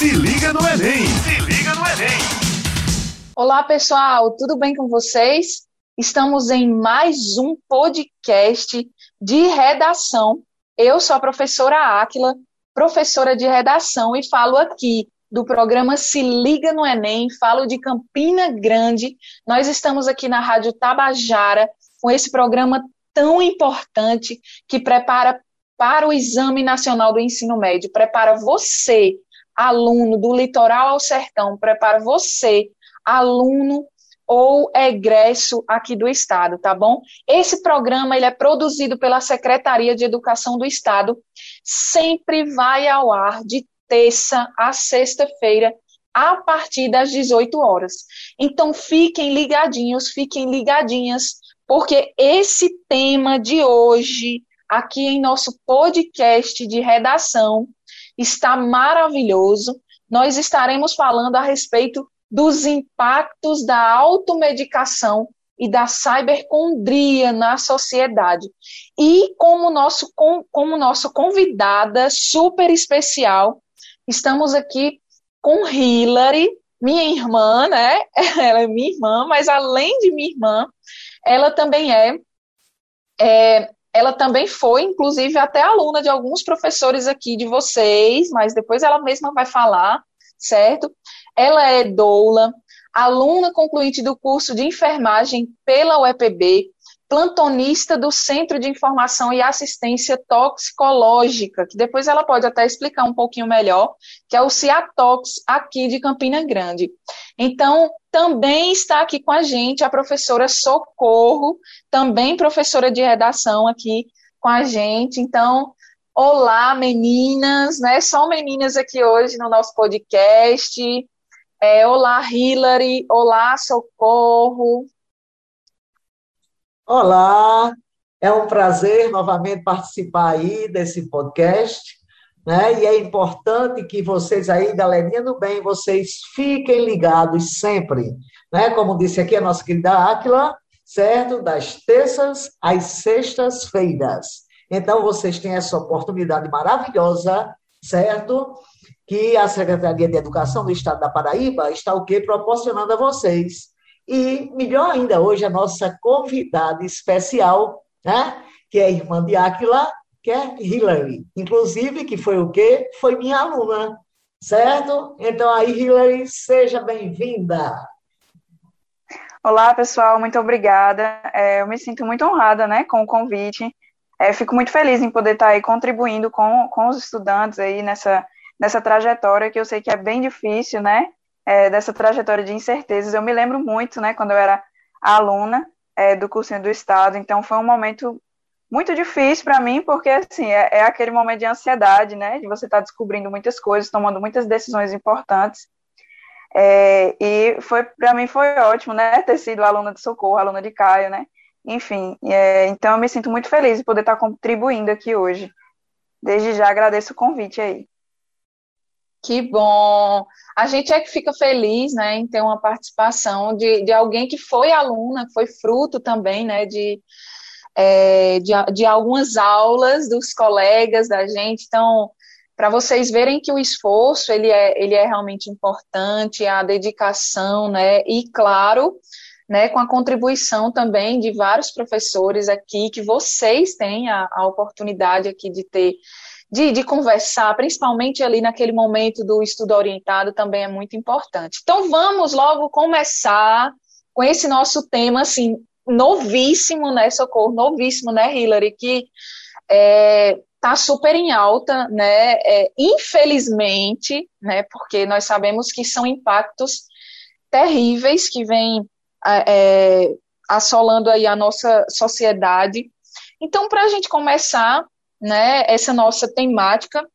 Se liga no Enem! Se liga no Enem! Olá, pessoal, tudo bem com vocês? Estamos em mais um podcast de redação. Eu sou a professora Áquila, professora de redação, e falo aqui do programa Se Liga no Enem, falo de Campina Grande. Nós estamos aqui na Rádio Tabajara com esse programa tão importante que prepara para o Exame Nacional do Ensino Médio, prepara você, aluno do litoral ao sertão, prepara você, aluno ou egresso aqui do estado, tá bom? Esse programa ele é produzido pela Secretaria de Educação do Estado, sempre vai ao ar de terça a sexta-feira, a partir das 18 horas. Então fiquem ligadinhos, fiquem ligadinhas, porque esse tema de hoje, aqui em nosso podcast de redação, está maravilhoso. Nós estaremos falando a respeito dos impactos da automedicação e da cibercondria na sociedade. E como nosso, como nosso convidada super especial, Estamos aqui com Hillary, minha irmã, né? Ela é minha irmã, mas além de minha irmã, ela também é, é ela também foi, inclusive, até aluna de alguns professores aqui de vocês, mas depois ela mesma vai falar, certo? Ela é doula, aluna concluinte do curso de enfermagem pela UEPB, plantonista do Centro de Informação e Assistência Toxicológica, que depois ela pode até explicar um pouquinho melhor, que é o CIATOX aqui de Campina Grande. Então, também está aqui com a gente a professora Socorro, também professora de redação aqui com a gente. Então, olá meninas, né? Só meninas aqui hoje no nosso podcast. É, olá, Hilary. Olá, Socorro. Olá, é um prazer novamente participar aí desse podcast, né? E é importante que vocês aí, galerinha do bem, vocês fiquem ligados sempre, né? Como disse aqui a nossa querida Áquila, certo? Das terças às sextas-feiras. Então, vocês têm essa oportunidade maravilhosa, certo? Que a Secretaria de Educação do Estado da Paraíba está o quê? Proporcionando a vocês e, melhor ainda, hoje a nossa convidada especial, né? que é a irmã de Aquila, que é Hillary. Inclusive, que foi o quê? Foi minha aluna, certo? Então, aí, Hillary, seja bem-vinda. Olá, pessoal, muito obrigada. É, eu me sinto muito honrada né, com o convite. É, fico muito feliz em poder estar aí contribuindo com, com os estudantes aí nessa, nessa trajetória que eu sei que é bem difícil, né? é, dessa trajetória de incertezas. Eu me lembro muito, né, quando eu era aluna é, do cursinho do Estado, então foi um momento muito difícil para mim, porque, assim, é, é, aquele momento de ansiedade, né, de você estar tá descobrindo muitas coisas, tomando muitas decisões importantes, é, e foi, para mim foi ótimo, né, ter sido aluna de Socorro, aluna de Caio, né, enfim, é, então eu me sinto muito feliz de poder estar tá contribuindo aqui hoje. Desde já agradeço o convite aí. Que bom! A gente é que fica feliz, né, em ter uma participação de, de alguém que foi aluna, foi fruto também, né, de, é, de, de algumas aulas dos colegas da gente. Então, para vocês verem que o esforço, ele é, ele é realmente importante, a dedicação, né, e claro, né, com a contribuição também de vários professores aqui, que vocês têm a, a oportunidade aqui de ter de, de conversar, principalmente ali naquele momento do estudo orientado, também é muito importante. Então vamos logo começar com esse nosso tema, assim, novíssimo, né, Socorro, novíssimo, né, Hillary, que é, tá super em alta, né, é, infelizmente, né, porque nós sabemos que são impactos terríveis que vêm é, assolando aí a nossa sociedade. Então, para a gente começar, né, essa nossa temática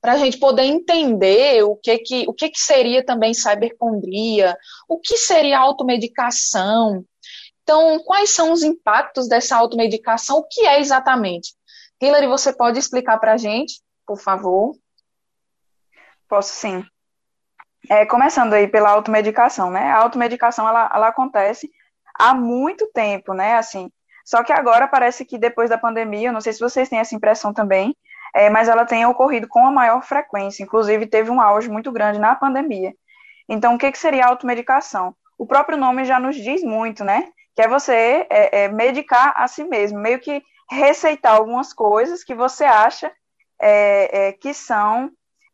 para a gente poder entender o que que, o que que seria também cibercondria, o que seria automedicação. Então, quais são os impactos dessa automedicação? O que é exatamente? Hillary, você pode explicar para a gente, por favor? Posso sim. É, começando aí pela automedicação, né? A automedicação, ela, ela acontece há muito tempo, né? Assim, só que agora parece que depois da pandemia, não sei se vocês têm essa impressão também, é, mas ela tem ocorrido com a maior frequência, inclusive teve um auge muito grande na pandemia. Então, o que, que seria automedicação? O próprio nome já nos diz muito, né? Que é você é, é, medicar a si mesmo, meio que receitar algumas coisas que você acha é, é que são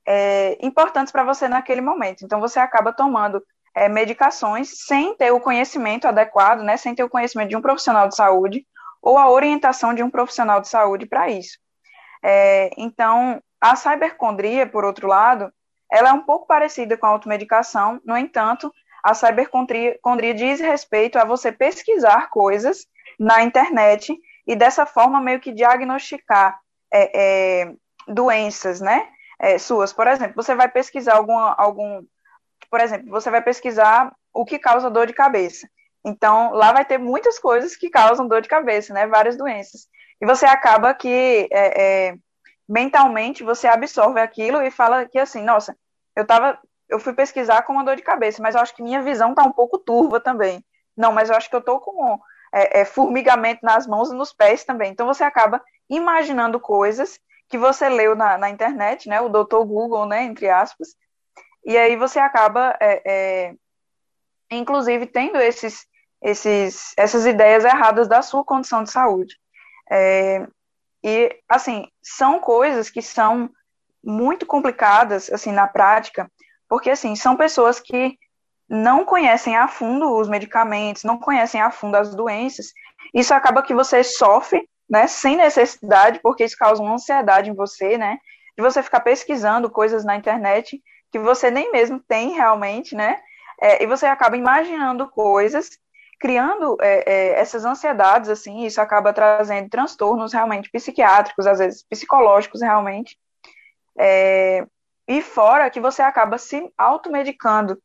é, importantes para você naquele momento. Então, você acaba tomando é, medicações sem ter o conhecimento adequado, né? Sem ter o conhecimento de um profissional de saúde ou a orientação de um profissional de saúde para isso. Então, a cibercondria, por outro lado, ela é um pouco parecida com a automedicação, no entanto, a cibercondria diz respeito a você pesquisar coisas na internet e dessa forma meio que diagnosticar é, é, doenças, né, é, suas. Por exemplo, você vai pesquisar algum, algum, por exemplo, você vai pesquisar o que causa dor de cabeça. Então, lá vai ter muitas coisas que causam dor de cabeça, né? Várias doenças. E você acaba que é, é, mentalmente você absorve aquilo e fala que assim, nossa, eu tava, eu fui pesquisar com uma dor de cabeça, mas eu acho que minha visão tá um pouco turva também. Não, mas eu acho que eu tô com é, é formigamento nas mãos e nos pés também. Então você acaba imaginando coisas que você leu na, na internet, né? O doutor Google, né? Entre aspas. E aí você acaba, é, é, inclusive, tendo esses esses, essas ideias erradas da sua condição de saúde. É, e, assim, são coisas que são muito complicadas, assim, na prática, porque, assim, são pessoas que não conhecem a fundo os medicamentos, não conhecem a fundo as doenças, isso acaba que você sofre, né, sem necessidade, porque isso causa uma ansiedade em você, né, de você ficar pesquisando coisas na internet que você nem mesmo tem realmente, né, é, e você acaba imaginando coisas criando é, é, essas ansiedades, assim, isso acaba trazendo transtornos realmente psiquiátricos, às vezes psicológicos realmente, é, e fora que você acaba se automedicando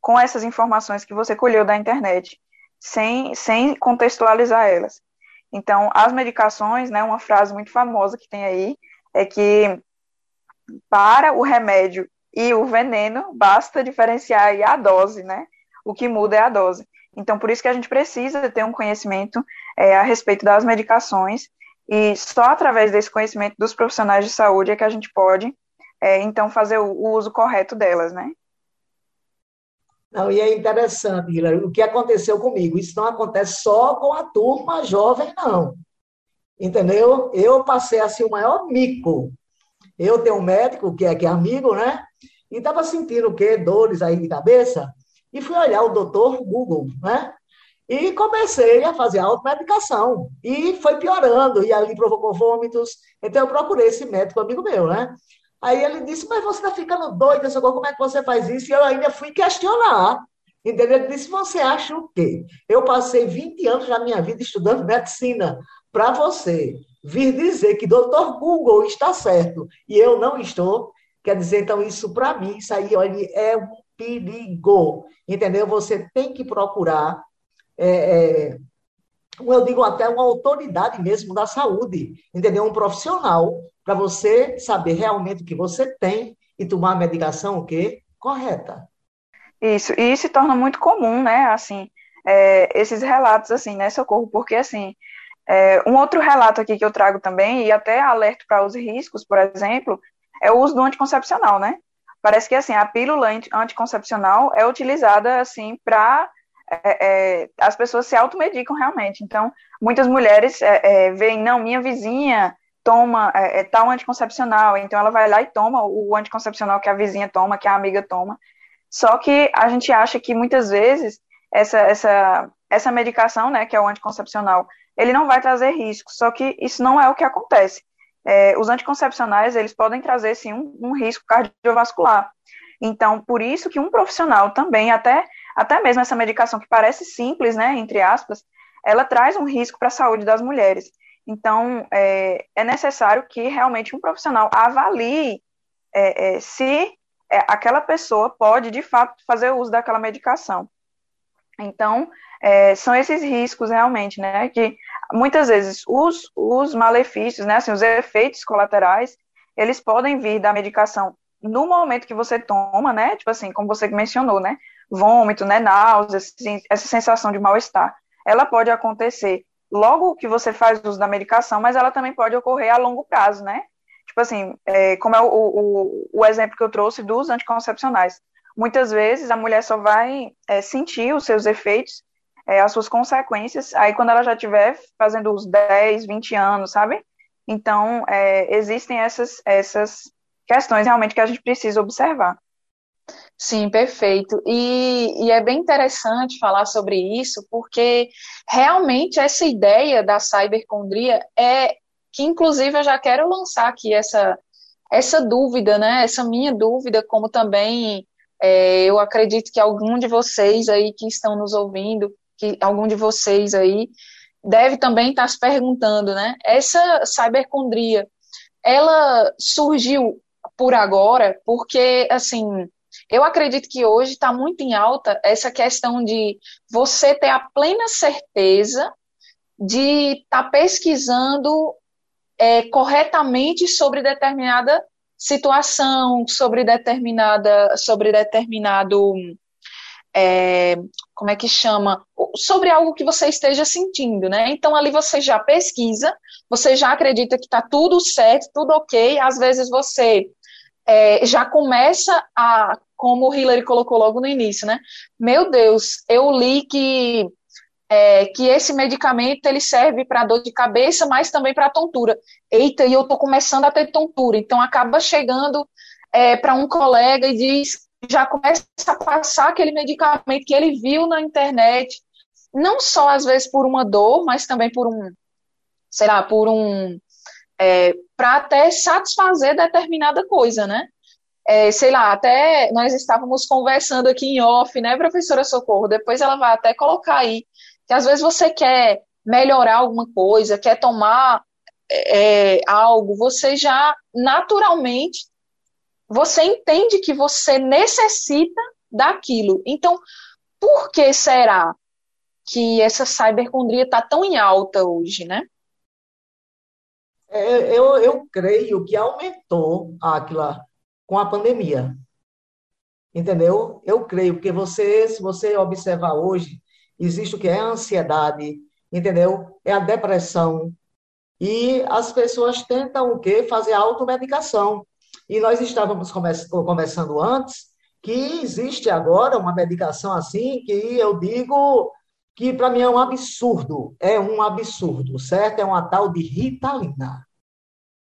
com essas informações que você colheu da internet, sem, sem contextualizar elas. Então, as medicações, né, uma frase muito famosa que tem aí, é que para o remédio e o veneno, basta diferenciar a dose, né? O que muda é a dose. Então, por isso que a gente precisa ter um conhecimento é, a respeito das medicações, e só através desse conhecimento dos profissionais de saúde é que a gente pode, é, então, fazer o, o, uso correto delas, né? Não, e é interessante, Hilary, o que aconteceu comigo. Isso não acontece só com a turma jovem, não. Entendeu? Eu passei assim o maior mico. Eu tenho um médico que é, que é amigo, né? E estava sentindo o quê? Dores aí de cabeça e fui olhar o doutor Google, né? E comecei a fazer automedicação. E foi piorando, e ali provocou vômitos. Então eu procurei esse médico amigo meu, né? Aí ele disse, mas você está ficando doida, socorro, como é que você faz isso? E eu ainda fui questionar. Entendeu? Ele disse, você acha o quê? Eu passei 20 anos da minha vida estudando medicina. Para você vir dizer que doutor Google está certo e eu não estou, quer dizer, então, isso para mim, isso aí, olha, é um perigo, entendeu? Você tem que procurar, é, é, eu digo até uma autoridade mesmo da saúde, entendeu? Um profissional, para você saber realmente o que você tem e tomar a medicação o quê? Correta. Isso, e isso se torna muito comum, né, assim, é, esses relatos, assim, né, Socorro, porque, assim, é, um outro relato aqui que eu trago também, e até alerto para os riscos, por exemplo, é o uso do anticoncepcional, né? Parece que assim a pílula anticoncepcional é utilizada assim para é, é, as pessoas se automedicam realmente. Então, muitas mulheres é, é veem, não, minha vizinha toma é, é, tal anticoncepcional, então ela vai lá e toma o anticoncepcional que a vizinha toma, que a amiga toma. Só que a gente acha que muitas vezes essa, essa, essa medicação, né, que é o anticoncepcional, ele não vai trazer risco. Só que isso não é o que acontece os anticoncepcionais eles podem trazer sim um, um, risco cardiovascular. Então, por isso que um profissional também, até, até mesmo essa medicação que parece simples, né, entre aspas, ela traz um risco para a saúde das mulheres. Então, é, é, necessário que realmente um profissional avalie é, é se é, aquela pessoa pode, de fato, fazer uso daquela medicação. Então, é, são esses riscos realmente, né, que muitas vezes os, os malefícios, né, assim, os efeitos colaterais, eles podem vir da medicação no momento que você toma, né, tipo assim, como você mencionou, né, vômito, né, náuseas, assim, essa sensação de mal-estar, ela pode acontecer logo que você faz uso da medicação, mas ela também pode ocorrer a longo prazo, né, tipo assim, é, como é o, o, o exemplo que eu trouxe dos anticoncepcionais. Muitas vezes a mulher só vai é, sentir os seus efeitos, é, as suas consequências, aí quando ela já estiver fazendo os 10, 20 anos, sabe? Então, é, existem essas, essas questões realmente que a gente precisa observar. Sim, perfeito. E, e, é bem interessante falar sobre isso, porque realmente essa ideia da cybercondria é que, inclusive, eu já quero lançar aqui essa, essa dúvida, né? Essa minha dúvida, como também é, eu acredito que algum de vocês aí que estão nos ouvindo, que algum de vocês aí deve também estar se perguntando, né? Essa cybercondria, ela surgiu por agora, porque assim eu acredito que hoje está muito em alta essa questão de você ter a plena certeza de estar tá pesquisando é, corretamente sobre determinada situação, sobre determinada, sobre determinado, é, como é que chama, sobre algo que você esteja sentindo, né? Então ali você já pesquisa, você já acredita que está tudo certo, tudo ok. Às vezes você é, já começa a como o Hillary colocou logo no início, né? Meu Deus, eu li que é, que esse medicamento ele serve para dor de cabeça, mas também para tontura. Eita, e eu estou começando a ter tontura. Então acaba chegando é, para um colega e diz, já começa a passar aquele medicamento que ele viu na internet, não só às vezes por uma dor, mas também por um, sei lá, por um é, para até satisfazer determinada coisa, né? É, sei lá, até nós estávamos conversando aqui em off, né, professora Socorro? Depois ela vai até colocar aí que às vezes você quer melhorar alguma coisa, quer tomar é, algo, você já naturalmente você entende que você necessita daquilo. Então, por que será que essa cybercondria está tão em alta hoje, né? É, eu, eu creio que aumentou, Aquila, com a pandemia. Entendeu? Eu creio, porque você, se você observar hoje, existe o que é a ansiedade, entendeu? É a depressão. E as pessoas tentam o quê? Fazer automedicação. E nós estávamos conversando antes que existe agora uma medicação assim que eu digo que para mim é um absurdo, é um absurdo, certo? É uma tal de Ritalina.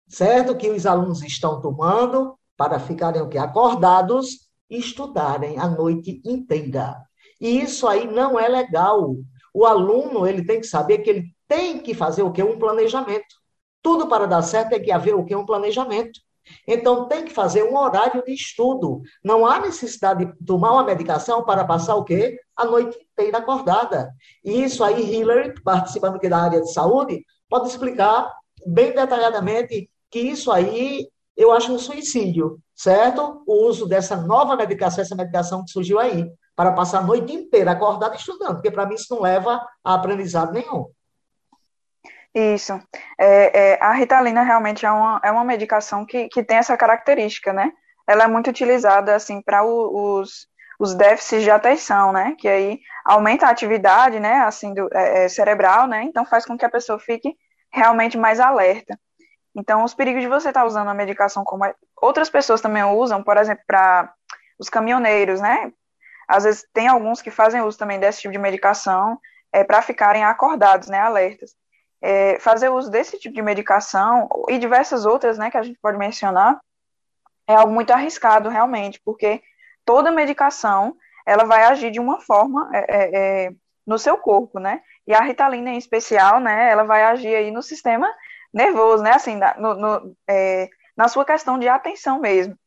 Certo que os alunos estão tomando, para ficarem o quê? acordados e estudarem a noite inteira. E isso aí não é legal. O aluno ele tem que saber que ele tem que fazer o quê? Um planejamento. Tudo para dar certo tem que haver o quê? Um planejamento. Então, tem que fazer um horário de estudo. Não há necessidade de tomar uma medicação para passar o quê? A noite inteira acordada. E isso aí, Hillary, participando aqui da área de saúde, pode explicar bem detalhadamente que isso aí eu acho um suicídio, certo? O uso dessa nova medicação, essa medicação que surgiu aí, para passar a noite inteira acordado estudando, porque para mim isso não leva a aprendizado nenhum. Isso. É, é, a Ritalina realmente é uma, é uma medicação que, que tem essa característica, né? Ela é muito utilizada, assim, para os, os déficits de atenção, né? Que aí aumenta a atividade, né? Assim, do, é, é cerebral, né? Então faz com que a pessoa fique realmente mais alerta. Então, os perigos de você estar tá usando a medicação como outras pessoas também usam, por exemplo, para os caminhoneiros, né? Às vezes tem alguns que fazem uso também desse tipo de medicação é, para ficarem acordados, né, alertas. É, fazer uso desse tipo de medicação e diversas outras, né, que a gente pode mencionar, é algo muito arriscado realmente, porque toda medicação ela vai agir de uma forma é, é, é no seu corpo, né? E a ritalina em especial, né, ela vai agir aí no sistema nervoso, né? Assim, no, no, é, na sua questão de atenção mesmo.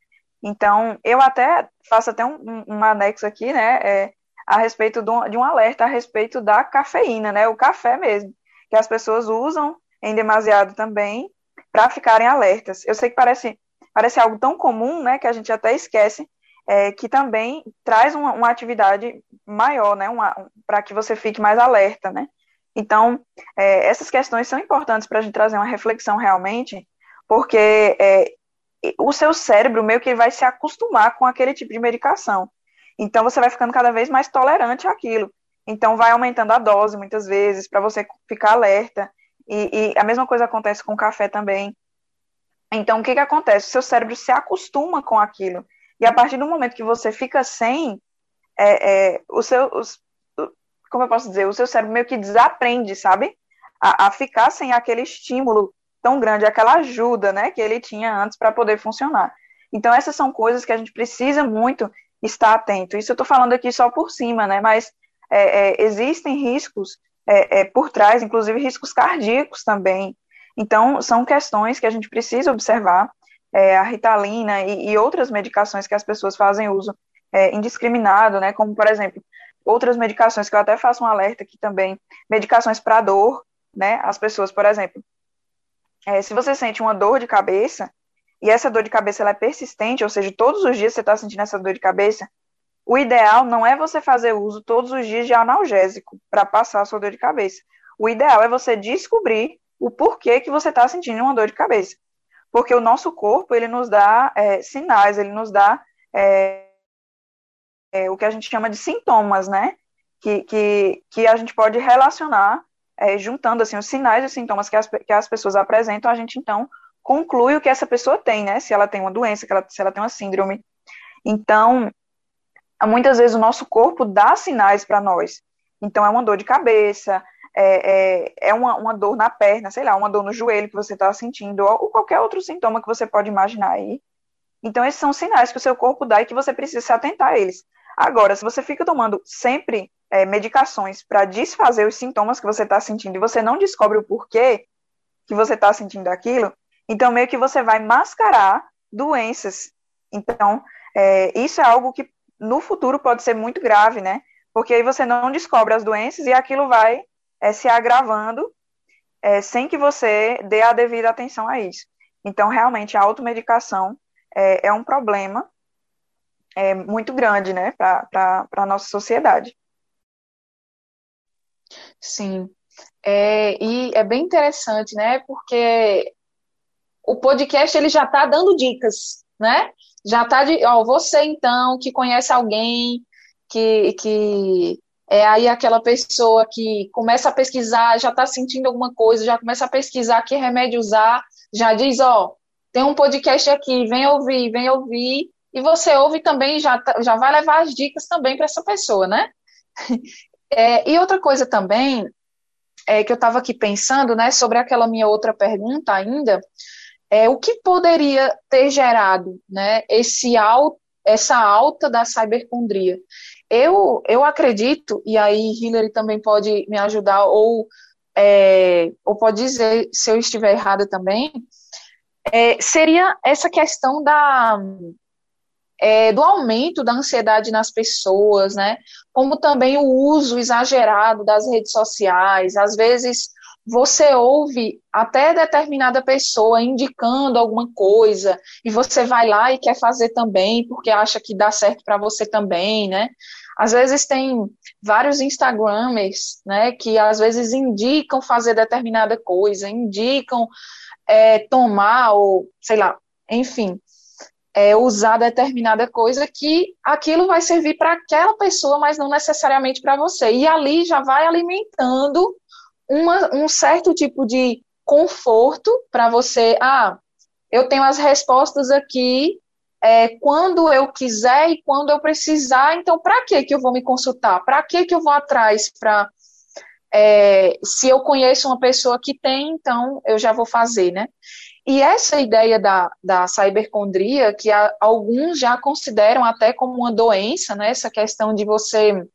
Então, eu até faço até um, um anexo aqui, né? É, a respeito de um, de um alerta a respeito da cafeína, né? O café mesmo, que as pessoas usam em demasiado também para ficarem alertas. Eu sei que parece, parece algo tão comum, né? Que a gente até esquece é, que também traz uma, uma atividade maior, né? Para que você fique mais alerta, né? Então, é, essas questões são importantes para a gente trazer uma reflexão realmente, porque é, o seu cérebro meio que vai se acostumar com aquele tipo de medicação. Então, você vai ficando cada vez mais tolerante àquilo. Então, vai aumentando a dose muitas vezes para você ficar alerta. E, e, a mesma coisa acontece com o café também. Então, o que, que acontece? O seu cérebro se acostuma com aquilo. E a partir do momento que você fica sem, é, é, o seu, os, como eu posso dizer, o seu cérebro meio que desaprende, sabe? A, a ficar sem aquele estímulo tão grande, aquela ajuda, né, que ele tinha antes para poder funcionar. Então, essas são coisas que a gente precisa muito estar atento. Isso eu estou falando aqui só por cima, né, mas é, é, existem riscos é, é, por trás, inclusive riscos cardíacos também. Então, são questões que a gente precisa observar. É, a ritalina e, e, outras medicações que as pessoas fazem uso é, indiscriminado, né, como, por exemplo, outras medicações que eu até faço um alerta aqui também, medicações para dor, né, as pessoas, por exemplo, se você sente uma dor de cabeça, e essa dor de cabeça ela é persistente, ou seja, todos os dias você está sentindo essa dor de cabeça, o ideal não é você fazer uso todos os dias de analgésico para passar a sua dor de cabeça. O ideal é você descobrir o porquê que você está sentindo uma dor de cabeça. Porque o nosso corpo, ele nos dá é, sinais, ele nos dá é, é, o que a gente chama de sintomas, né? Que, que, que a gente pode relacionar, é, juntando assim, os sinais e os sintomas que as, que as pessoas apresentam, a gente então conclui o que essa pessoa tem, né? Se ela tem uma doença, ela, se ela tem uma síndrome. Então, muitas vezes o nosso corpo dá sinais para nós. Então, é uma dor de cabeça, é, é, é uma, uma, dor na perna, sei lá, uma dor no joelho que você está sentindo, ou qualquer outro sintoma que você pode imaginar aí. Então, esses são sinais que o seu corpo dá e que você precisa se atentar a eles. Agora, se você fica tomando sempre é, medicações para desfazer os sintomas que você está sentindo e você não descobre o porquê que você está sentindo aquilo, então, meio que você vai mascarar doenças. Então, é, isso é algo que no futuro pode ser muito grave, né? Porque aí você não descobre as doenças e aquilo vai é, se agravando é, sem que você dê a devida atenção a isso. Então, realmente, a automedicação é, é um problema é, muito grande, né, para a nossa sociedade. Sim. É, e é bem interessante, né, porque o podcast ele já está dando dicas, né? Já está de, ó, você então que conhece alguém que, que é aí aquela pessoa que começa a pesquisar, já está sentindo alguma coisa, já começa a pesquisar que remédio usar, já diz, ó, tem um podcast aqui, vem ouvir, vem ouvir, e você ouve também, já, tá, já vai levar as dicas também para essa pessoa, né? É, e outra coisa também, é que eu estava aqui pensando, né, sobre aquela minha outra pergunta ainda, é, o que poderia ter gerado né, esse alto, essa alta da cibercondria? Eu, eu acredito, e aí Hillary também pode me ajudar, ou, é, ou pode dizer se eu estiver errada também, é, seria essa questão da, é, do aumento da ansiedade nas pessoas, né? Como também o uso exagerado das redes sociais, às vezes você ouve até determinada pessoa indicando alguma coisa e você vai lá e quer fazer também porque acha que dá certo para você também, né? Às vezes tem vários Instagramers, né, que às vezes indicam fazer determinada coisa, indicam é, tomar ou sei lá, enfim, é, usar determinada coisa que aquilo vai servir para aquela pessoa, mas não necessariamente para você. E ali já vai alimentando uma, um certo tipo de conforto para você. Ah, eu tenho as respostas aqui é, quando eu quiser e quando eu precisar. Então, para que que eu vou me consultar? Para que que eu vou atrás? Para é, se eu conheço uma pessoa que tem, então eu já vou fazer, né? E essa ideia da, da cibercondria, que a, alguns já consideram até como uma doença, né? Essa questão de você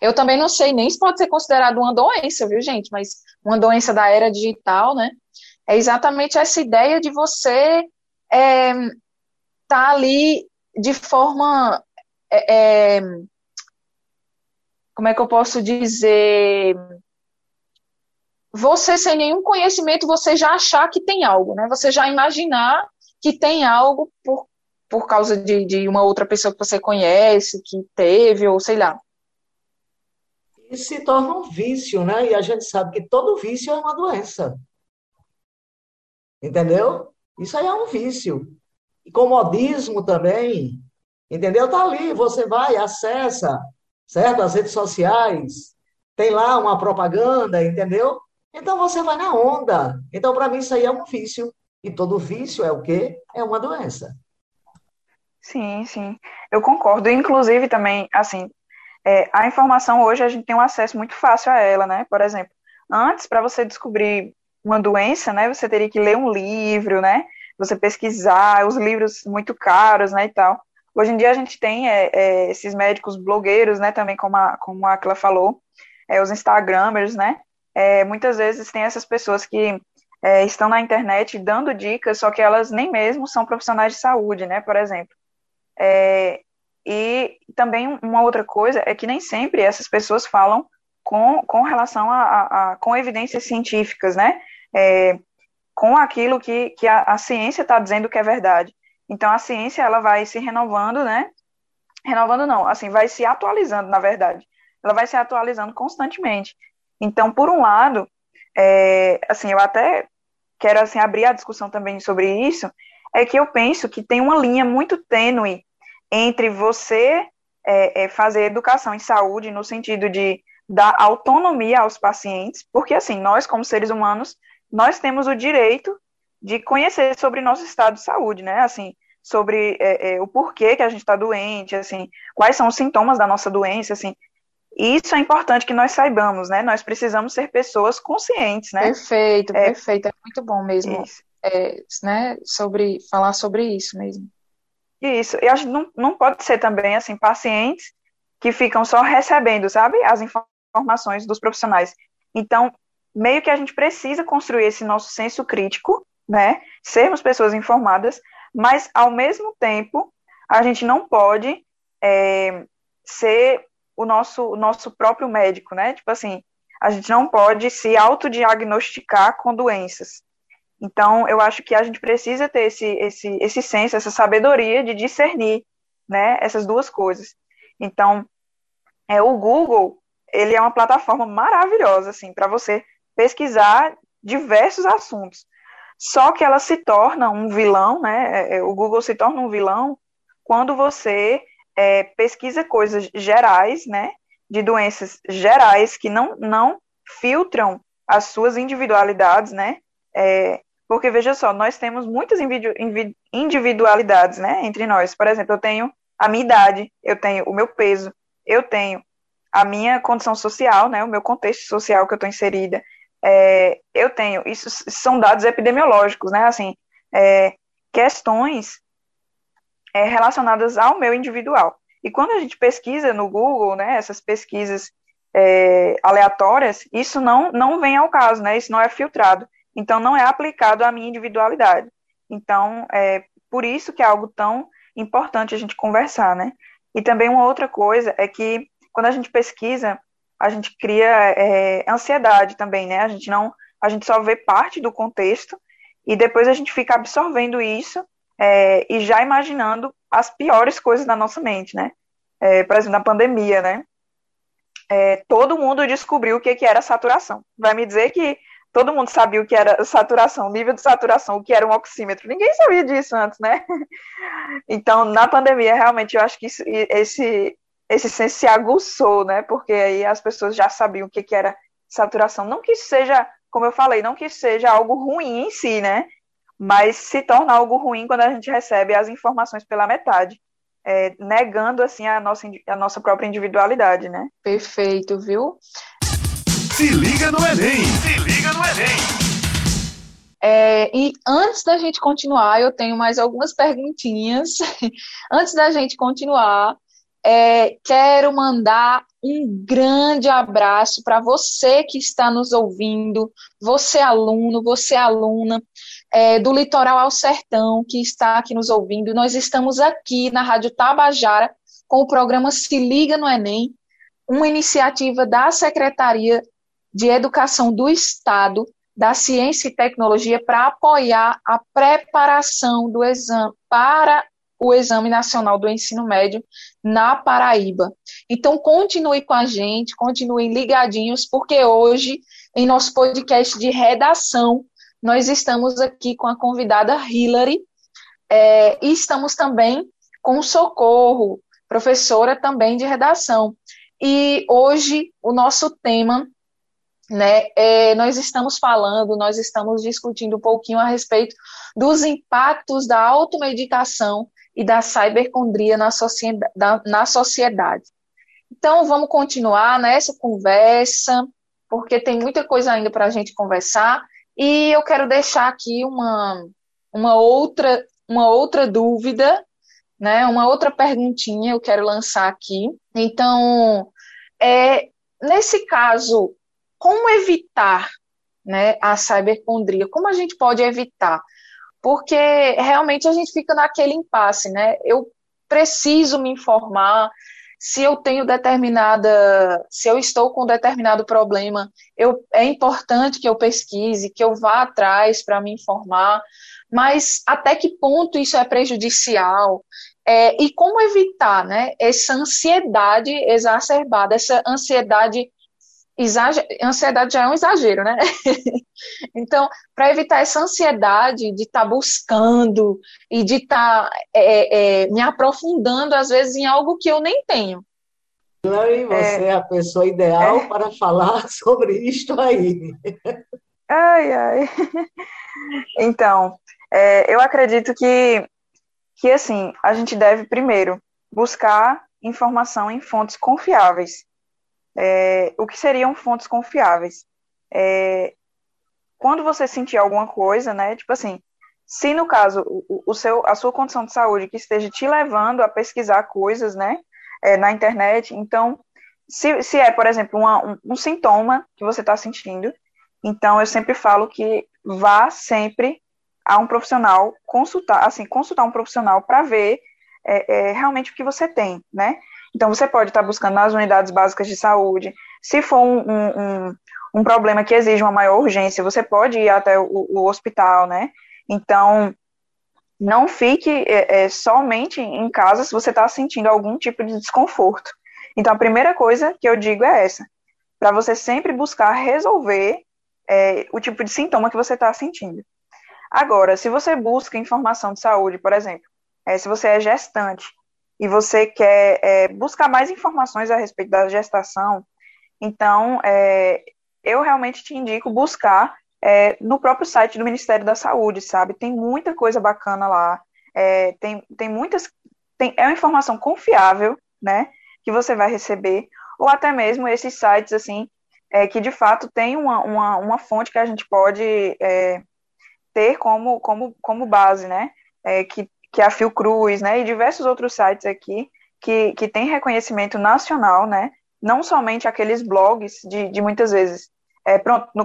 eu também não sei nem se pode ser considerado uma doença, viu, gente? Mas uma doença da era digital, né? É exatamente essa ideia de você é, tá ali de forma. É, é, como é que eu posso dizer? Você, sem nenhum conhecimento, você já achar que tem algo, né? Você já imaginar que tem algo por, por causa de, de uma outra pessoa que você conhece, que teve, ou sei lá e se torna um vício, né? E a gente sabe que todo vício é uma doença. Entendeu? Isso aí é um vício. E comodismo também, entendeu? Tá ali, você vai, acessa, certo? As redes sociais, tem lá uma propaganda, entendeu? Então você vai na onda. Então, para mim, isso aí é um vício. E todo vício é o quê? É uma doença. Sim, sim. Eu concordo. Inclusive também, assim, é, a informação hoje a gente tem um acesso muito fácil a ela, né? Por exemplo, antes, para você descobrir uma doença, né, você teria que ler um livro, né? Você pesquisar, os livros muito caros, né, e tal. Hoje em dia a gente tem é, é, esses médicos blogueiros, né, também como a, como a Aquila falou, é, os Instagramers, né, é, muitas vezes tem essas pessoas que é, estão na internet dando dicas, só que elas nem mesmo são profissionais de saúde, né, por exemplo. É, e também uma outra coisa é que nem sempre essas pessoas falam com, com relação a, a, a com evidências científicas, né? É, com aquilo que, que a, a ciência está dizendo que é verdade. Então a ciência ela vai se renovando, né? Renovando não, assim, vai se atualizando, na verdade. Ela vai se atualizando constantemente. Então, por um lado, é, assim, eu até quero assim abrir a discussão também sobre isso, é que eu penso que tem uma linha muito tênue entre você é, é, fazer educação em saúde no sentido de dar autonomia aos pacientes, porque assim, nós como seres humanos, nós temos o direito de conhecer sobre nosso estado de saúde, né? Assim, sobre é, é, o porquê que a gente está doente, assim, quais são os sintomas da nossa doença, assim. Isso é importante que nós saibamos, né? Nós precisamos ser pessoas conscientes, né? Perfeito, é, perfeito, é muito bom mesmo, é, né? Sobre falar sobre isso mesmo. Isso, e acho que não, não pode ser também, assim, pacientes que ficam só recebendo, sabe, as informações dos profissionais. Então, meio que a gente precisa construir esse nosso senso crítico, né, sermos pessoas informadas, mas, ao mesmo tempo, a gente não pode é, ser o nosso, o nosso próprio médico, né, tipo assim, a gente não pode se autodiagnosticar com doenças. Então, eu acho que a gente precisa ter esse, esse, esse senso, essa sabedoria de discernir né, essas duas coisas. Então, é, o Google, ele é uma plataforma maravilhosa, assim, para você pesquisar diversos assuntos. Só que ela se torna um vilão, né? É, é, o Google se torna um vilão quando você é, pesquisa coisas gerais, né? De doenças gerais que não, não filtram as suas individualidades, né? É, porque, veja só, nós temos muitas individualidades, né, entre nós. Por exemplo, eu tenho a minha idade, eu tenho o meu peso, eu tenho a minha condição social, né, o meu contexto social que eu estou inserida, é, eu tenho, isso são dados epidemiológicos, né, assim, é, questões é, relacionadas ao meu individual. E quando a gente pesquisa no Google, né, essas pesquisas é, aleatórias, isso não, não vem ao caso, né, isso não é filtrado. Então, não é aplicado à minha individualidade. Então, é por isso que é algo tão importante a gente conversar, né? E também uma outra coisa é que quando a gente pesquisa, a gente cria é, ansiedade também, né? A gente não, a gente só vê parte do contexto e depois a gente fica absorvendo isso é, e já imaginando as piores coisas na nossa mente, né? É, por exemplo, na pandemia, né? É, todo mundo descobriu o que, que era saturação. Vai me dizer que todo mundo sabia o que era saturação, nível de saturação, o que era um oxímetro. Ninguém sabia disso antes, né? Então, na pandemia, realmente, eu acho que isso, esse, esse senso se aguçou, né? Porque aí as pessoas já sabiam o que, que era saturação. Não que seja, como eu falei, não que seja algo ruim em si, né? Mas se torna algo ruim quando a gente recebe as informações pela metade. É, negando assim a nossa, a nossa própria individualidade, né? Perfeito, viu? Se liga no Enem! Se liga no Enem! É, e antes da gente continuar, eu tenho mais algumas perguntinhas. antes da gente continuar, é, quero mandar um grande abraço para você que está nos ouvindo, você aluno, você aluna é, do Litoral ao Sertão que está aqui nos ouvindo. Nós estamos aqui na Rádio Tabajara com o programa Se Liga no Enem, uma iniciativa da Secretaria de Educação do Estado da Ciência e Tecnologia para apoiar a preparação do exame para o Exame Nacional do Ensino Médio na Paraíba. Então, continue com a gente, continuem ligadinhos, porque hoje, em nosso podcast de redação, nós estamos aqui com a convidada Hillary é, e estamos também com Socorro, professora também de redação. E hoje o nosso tema né, é, nós estamos falando, nós estamos discutindo um pouquinho a respeito dos impactos da automedicação e da cibercondria na na sociedade. Então, vamos continuar nessa conversa, porque tem muita coisa ainda para a gente conversar, e eu quero deixar aqui uma, uma, outra, uma outra dúvida, né, uma outra perguntinha eu quero lançar aqui. Então, é, nesse caso, como evitar né, a cibercondria? Como a gente pode evitar? Porque realmente a gente fica naquele impasse, né? Eu preciso me informar, se eu tenho determinada, se eu estou com determinado problema, eu, é importante que eu pesquise, que eu vá atrás para me informar, mas até que ponto isso é prejudicial? É, e como evitar né, essa ansiedade exacerbada, essa ansiedade exager... ansiedade já é um exagero, né? então, para evitar essa ansiedade de estar tá buscando e de estar tá, é, é, me aprofundando, às vezes, em algo que eu nem tenho. Clary, você é, é a pessoa ideal é. para falar sobre isto aí. Ai, ai. Então, é, eu acredito que, que, assim, a gente deve, primeiro, buscar informação em fontes confiáveis. É, o que seriam fontes confiáveis? É, quando você sentir alguma coisa, né? Tipo assim, se no caso o, o, seu, a sua condição de saúde que esteja te levando a pesquisar coisas, né? É, na internet, então, se, se é, por exemplo, uma, um, um sintoma que você está sentindo, então eu sempre falo que vá sempre a um profissional consultar, assim, consultar um profissional para ver é, é, realmente o que você tem, né? Então, você pode estar buscando nas unidades básicas de saúde. Se for um, um, um problema que exige uma maior urgência, você pode ir até o, o hospital, né? Então, não fique é, é, somente em casa se você está sentindo algum tipo de desconforto. Então, a primeira coisa que eu digo é essa: para você sempre buscar resolver é, o tipo de sintoma que você está sentindo. Agora, se você busca informação de saúde, por exemplo, é, se você é gestante e você quer é, buscar mais informações a respeito da gestação, então é, eu realmente te indico buscar é, no próprio site do Ministério da Saúde, sabe? Tem muita coisa bacana lá, é, tem, tem muitas. Tem, é uma informação confiável, né? Que você vai receber, ou até mesmo esses sites, assim, é, que de fato tem uma, uma, uma fonte que a gente pode é, ter como, como, como base, né? É, que que é a Fiocruz, né, e diversos outros sites aqui que, que têm reconhecimento nacional, né, não somente aqueles blogs de, de muitas vezes, é, pronto, no,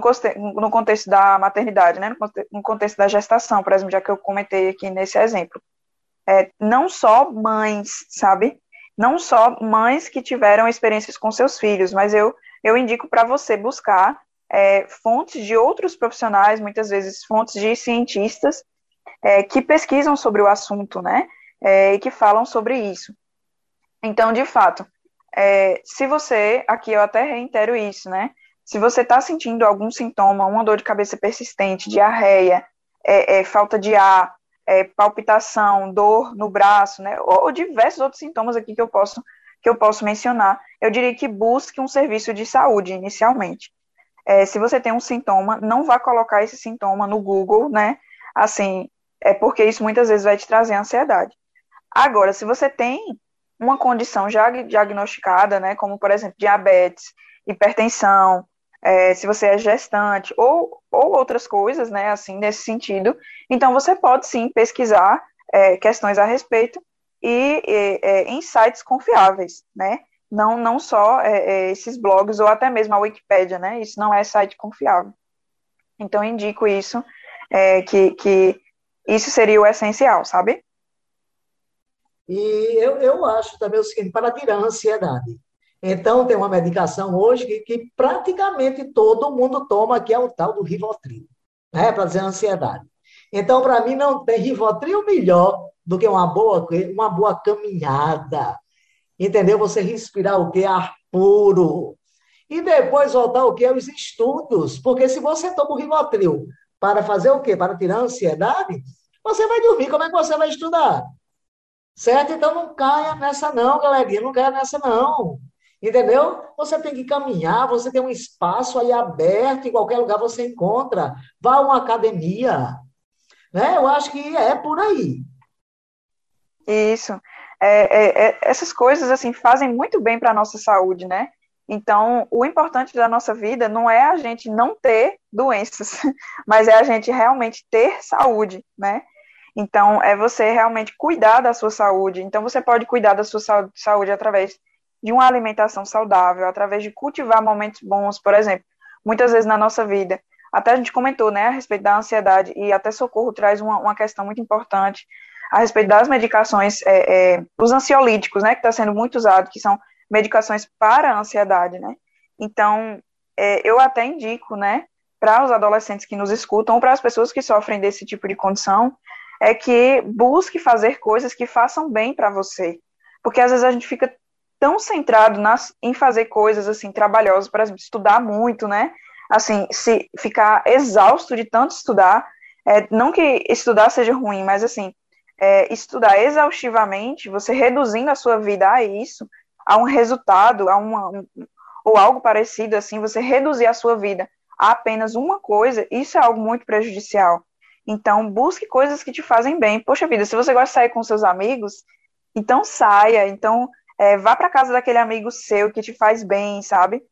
no contexto da maternidade, né, no contexto da gestação, por exemplo, já que eu comentei aqui nesse exemplo. É, não só mães, sabe? Não só mães que tiveram experiências com seus filhos, mas eu, eu indico para você buscar é, fontes de outros profissionais, muitas vezes fontes de cientistas, é, que pesquisam sobre o assunto, né? É, e que falam sobre isso. Então, de fato, é, se você, aqui eu até reitero isso, né? Se você está sentindo algum sintoma, uma dor de cabeça persistente, diarreia, é, é, falta de ar, é, palpitação, dor no braço, né? Ou, ou diversos outros sintomas aqui que eu posso que eu posso mencionar, eu diria que busque um serviço de saúde inicialmente. É, se você tem um sintoma, não vá colocar esse sintoma no Google, né? Assim, é porque isso muitas vezes vai te trazer ansiedade. Agora, se você tem uma condição já diagnosticada, né, como por exemplo diabetes, hipertensão, é, se você é gestante ou, ou outras coisas, né, assim nesse sentido, então você pode sim pesquisar é, questões a respeito e, e é, em sites confiáveis, né? Não, não só é, é, esses blogs ou até mesmo a Wikipédia, né? Isso não é site confiável. Então, indico isso, é, que, que isso seria o essencial, sabe? E eu, eu acho também o seguinte, para tirar a ansiedade. Então, tem uma medicação hoje que, que praticamente todo mundo toma, que é o tal do Rivotril, né, para dizer ansiedade. Então, para mim, não tem Rivotril melhor do que uma boa, uma boa caminhada. Entendeu? Você respirar o que? Ar puro. E depois voltar o que? Os estudos. Porque se você toma o Rivotril para fazer o quê? Para tirar a ansiedade? Você vai dormir, como é que você vai estudar? Certo? Então não caia nessa não, galerinha, não caia nessa não. Entendeu? Você tem que caminhar, você tem um espaço aí aberto, em qualquer lugar você encontra. Vá a uma academia. Né? Eu acho que é por aí. Isso. É, é, é, essas coisas assim fazem muito bem para a nossa saúde, né? Então, o importante da nossa vida não é a gente não ter doenças, mas é a gente realmente ter saúde, né? Então, é você realmente cuidar da sua saúde. Então, você pode cuidar da sua saúde através de uma alimentação saudável, através de cultivar momentos bons, por exemplo. Muitas vezes na nossa vida, até a gente comentou, né, a respeito da ansiedade, e até Socorro traz uma, uma questão muito importante a respeito das medicações, é, é, os ansiolíticos, né, que está sendo muito usado, que são medicações para a ansiedade, né? Então, é, eu até indico, né, para os adolescentes que nos escutam, ou para as pessoas que sofrem desse tipo de condição, é que busque fazer coisas que façam bem para você. Porque às vezes a gente fica tão centrado nas, em fazer coisas assim trabalhosas, exemplo, estudar muito, né? Assim, se ficar exausto de tanto estudar, é, não que estudar seja ruim, mas assim, é, estudar exaustivamente, você reduzindo a sua vida a isso, a um resultado, a uma, um, ou algo parecido assim, você reduzir a sua vida a apenas uma coisa, isso é algo muito prejudicial. Então, busque coisas que te fazem bem. Poxa vida, se você gosta de sair com seus amigos, então saia. Então, é, vá para casa daquele amigo seu que te faz bem, sabe?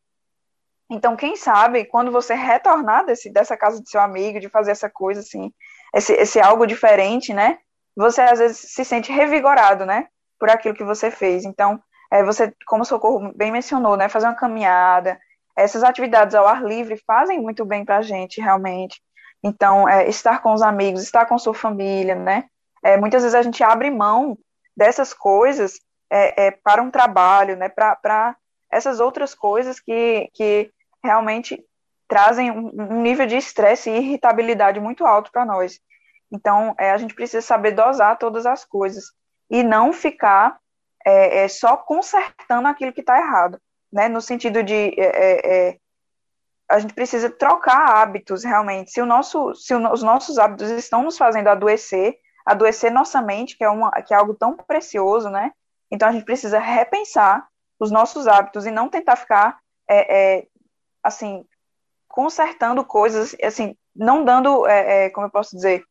Então, quem sabe, quando você retornar desse, dessa casa do seu amigo, de fazer essa coisa assim, esse, esse algo diferente, né? Você às vezes se sente revigorado, né? Por aquilo que você fez. Então, é, você, como o Socorro bem mencionou, né? Fazer uma caminhada, essas atividades ao ar livre fazem muito bem para a gente, realmente. Então, é, estar com os amigos, estar com sua família, né? É, muitas vezes a gente abre mão dessas coisas é, é para um trabalho, né? Para essas outras coisas que, que realmente trazem um, nível de estresse e irritabilidade muito alto para nós. Então, é, a gente precisa saber dosar todas as coisas e não ficar é, só consertando aquilo que está errado, né? No sentido de a gente precisa trocar hábitos realmente. Se, o nosso, se o, os nossos hábitos estão nos fazendo adoecer, adoecer nossa mente, que é, uma, que é algo tão precioso, né? Então a gente precisa repensar os nossos hábitos e não tentar ficar, é, é, assim, consertando coisas, assim, não dando, é, é como eu posso dizer,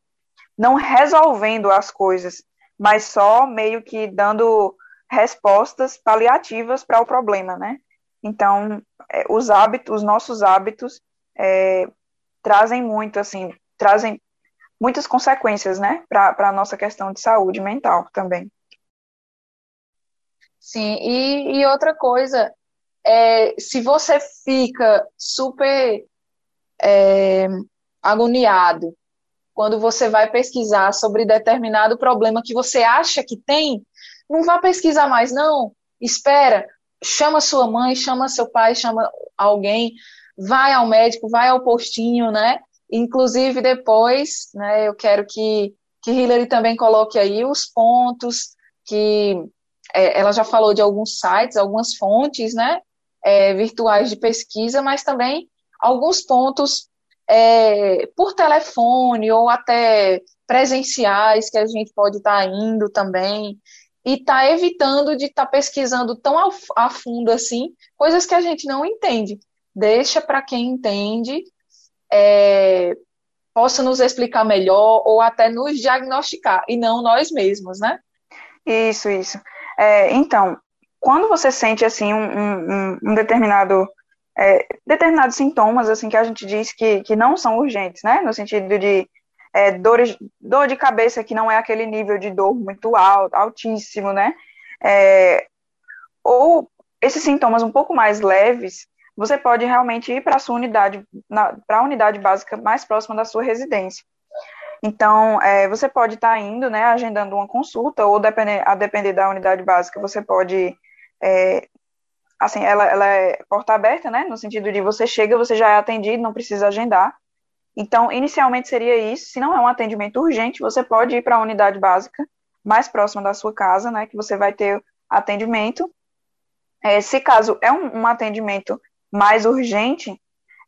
não resolvendo as coisas, mas só meio que dando respostas paliativas para o problema, né? Então, é, os hábitos, os nossos hábitos é, trazem muito, assim, trazem muitas consequências, né, para a nossa questão de saúde mental também. Sim, e, e outra coisa, é, se você fica super é, agoniado quando você vai pesquisar sobre determinado problema que você acha que tem, não vá pesquisar mais, não. Espera, chama sua mãe, chama seu pai, chama alguém, vai ao médico, vai ao postinho, né? Inclusive depois, né, eu quero que, que Hillary também coloque aí os pontos que é, ela já falou de alguns sites, algumas fontes, né, é, virtuais de pesquisa, mas também alguns pontos é, por telefone ou até presenciais que a gente pode estar tá indo também e está evitando de estar tá pesquisando tão a, a, fundo assim coisas que a gente não entende. Deixa para quem entende é, possa nos explicar melhor ou até nos diagnosticar e não nós mesmos, né? Isso, isso. É, então, quando você sente assim um, um, um determinado é, determinados sintomas assim que a gente diz que, que não são urgentes, né? No sentido de é, dores, dor de cabeça que não é aquele nível de dor muito alto, altíssimo, né? É, ou esses sintomas um pouco mais leves, você pode realmente ir para a sua unidade, para a unidade básica mais próxima da sua residência. Então, é, você pode estar tá indo, né, agendando uma consulta, ou depender, a depender da unidade básica, você pode, é, assim, ela, ela é porta aberta, né, no sentido de você chega, você já é atendido, não precisa agendar, então, inicialmente seria isso. Se não é um atendimento urgente, você pode ir para a unidade básica mais próxima da sua casa, né, que você vai ter atendimento. É, se caso é um, um atendimento mais urgente,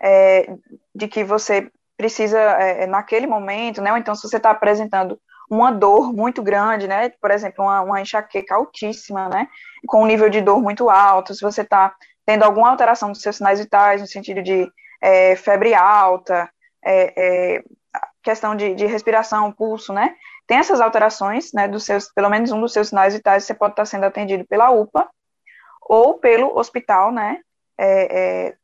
é, de que você precisa é, naquele momento, né, ou então se você está apresentando uma dor muito grande, né, por exemplo, uma, uma enxaqueca altíssima, né, com um nível de dor muito alto, se você está tendo alguma alteração dos seus sinais vitais, no sentido de é, febre alta, é, é, questão de, de, respiração, pulso, né? Tem essas alterações, né, dos seus, pelo menos um dos seus sinais vitais, você pode estar sendo atendido pela UPA ou pelo hospital, né? É, é,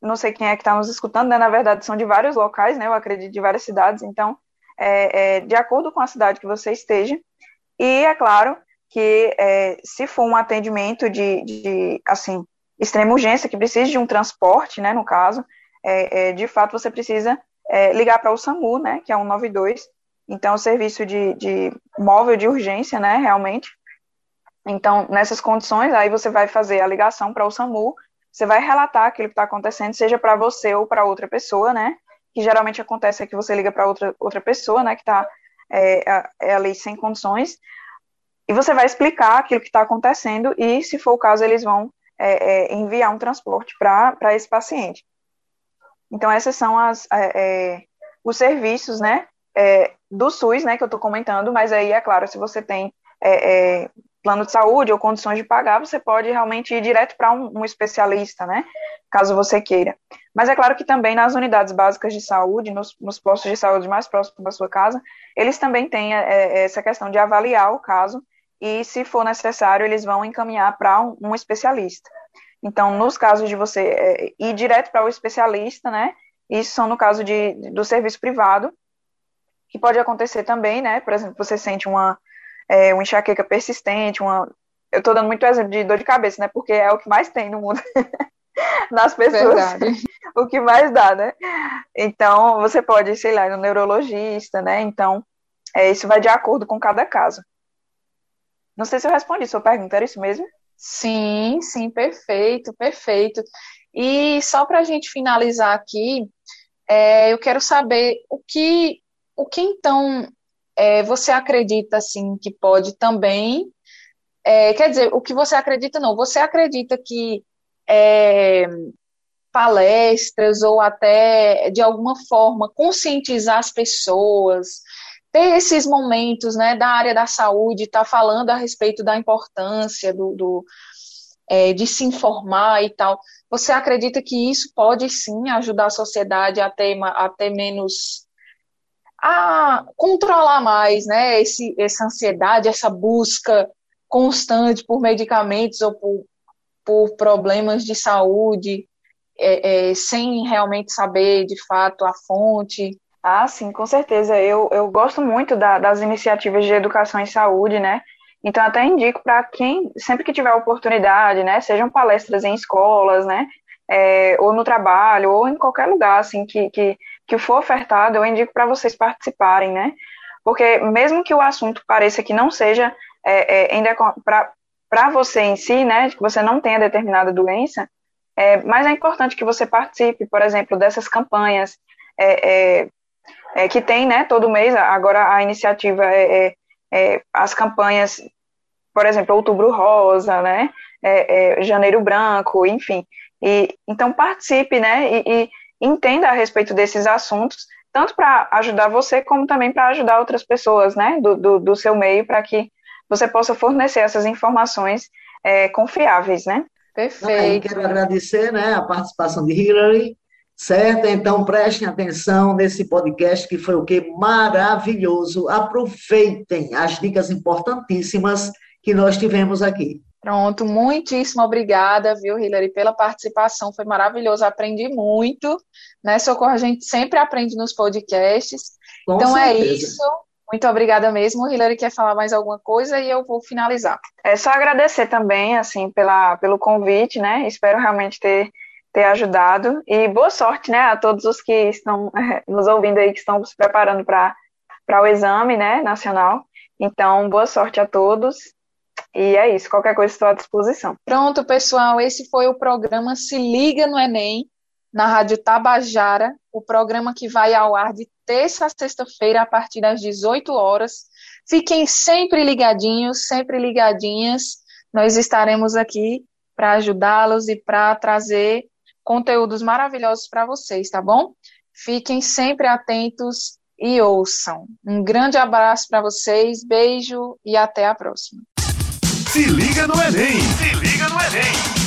não sei quem é que está nos escutando, né? Na verdade, são de vários locais, né? Eu acredito de várias cidades, então, é, de acordo com a cidade que você esteja. E, é claro, que se for um atendimento de, de assim, extrema urgência, que precisa de um transporte, né, no caso, é, é, de fato você precisa é, ligar para o SAMU, né, que é 192, então o serviço de, de móvel de urgência, né, realmente. Então, nessas condições, aí você vai fazer a ligação para o SAMU, você vai relatar aquilo que está acontecendo, seja para você ou para outra pessoa, né, que geralmente acontece é que você liga para outra, outra pessoa, né, que está é, é ali sem condições, e você vai explicar aquilo que está acontecendo e, se for o caso, eles vão é, é, enviar um transporte para esse paciente. Então, essas são as, é, é os serviços, né, é, do SUS, né, que eu estou comentando, mas aí, é claro, se você tem é, plano de saúde ou condições de pagar, você pode realmente ir direto para um, um, especialista, né, caso você queira. Mas é claro que também nas unidades básicas de saúde, nos, nos postos de saúde mais próximos da sua casa, eles também têm essa questão de avaliar o caso e, se for necessário, eles vão encaminhar para um, um, especialista. Então, nos casos de você é, ir direto para o especialista, né, isso são no caso de, do serviço privado, que pode acontecer também, né, por exemplo, você sente uma, é, uma enxaqueca persistente, uma, eu estou dando muito exemplo de dor de cabeça, né, porque é o que mais tem no mundo. nas pessoas. Verdade. O que mais dá, né? Então, você pode, sei lá, no neurologista, né? Então, é, isso vai de acordo com cada caso. Não sei se eu respondi sua pergunta, era isso mesmo? Sim, sim, perfeito, perfeito. E só para a gente finalizar aqui, é, eu quero saber o que, o que então é, você acredita assim que pode também, é, quer dizer, o que você acredita não, você acredita que é, palestras ou até de alguma forma conscientizar as pessoas, ter esses momentos né, da área da saúde, estar tá falando a respeito da importância do, do é, de se informar e tal. Você acredita que isso pode sim ajudar a sociedade a ter, a ter menos a controlar mais, né, esse, essa ansiedade, essa busca constante por medicamentos ou por, por problemas de saúde, é, é, sem realmente saber de fato a fonte. Ah, sim, com certeza. Eu, eu gosto muito da, das iniciativas de educação em saúde, né? Então, até indico para quem, sempre que tiver oportunidade, né? Sejam palestras em escolas, né? É, ou no trabalho, ou em qualquer lugar, assim, que, que, que for ofertado, eu indico para vocês participarem, né? Porque mesmo que o assunto pareça que não seja é, é, para você em si, né? Que você não tenha determinada doença, é, mas é importante que você participe, por exemplo, dessas campanhas, é, é, é, que tem, né, todo mês, agora a iniciativa é, é, é as campanhas, por exemplo, Outubro Rosa, né, é, é, Janeiro Branco, enfim, e, então participe, né, e, e entenda a respeito desses assuntos, tanto para ajudar você, como também para ajudar outras pessoas, né, do, do, do seu meio, para que você possa fornecer essas informações confiáveis, né. Perfeito. quero agradecer, né, a participação de Hillary, Certo? Então prestem atenção nesse podcast que foi o que maravilhoso. Aproveitem as dicas importantíssimas que nós tivemos aqui. Pronto, muitíssimo obrigada, viu, Hilary, pela participação, foi maravilhoso, aprendi muito, né, Socorro, a gente sempre aprende nos podcasts, Com então é certeza. é isso, muito obrigada mesmo, Hilary quer falar mais alguma coisa e eu vou finalizar. É só agradecer também, assim, pela, pelo convite, né, espero realmente ter ter ajudado. E boa sorte, né, a todos os que estão nos ouvindo aí, que estão se preparando para o exame, né, nacional. Então, boa sorte a todos. E é isso, qualquer coisa estou à disposição. Pronto, pessoal, esse foi o programa Se Liga no Enem, na Rádio Tabajara, o programa que vai ao ar de terça a sexta-feira, a partir das 18 horas. Fiquem sempre ligadinhos, sempre ligadinhas. Nós estaremos aqui para ajudá-los e para trazer conteúdos maravilhosos para vocês, tá bom? Fiquem sempre atentos e ouçam. Um grande abraço para vocês, beijo e até a próxima. Se liga no Enem! Se liga no Enem!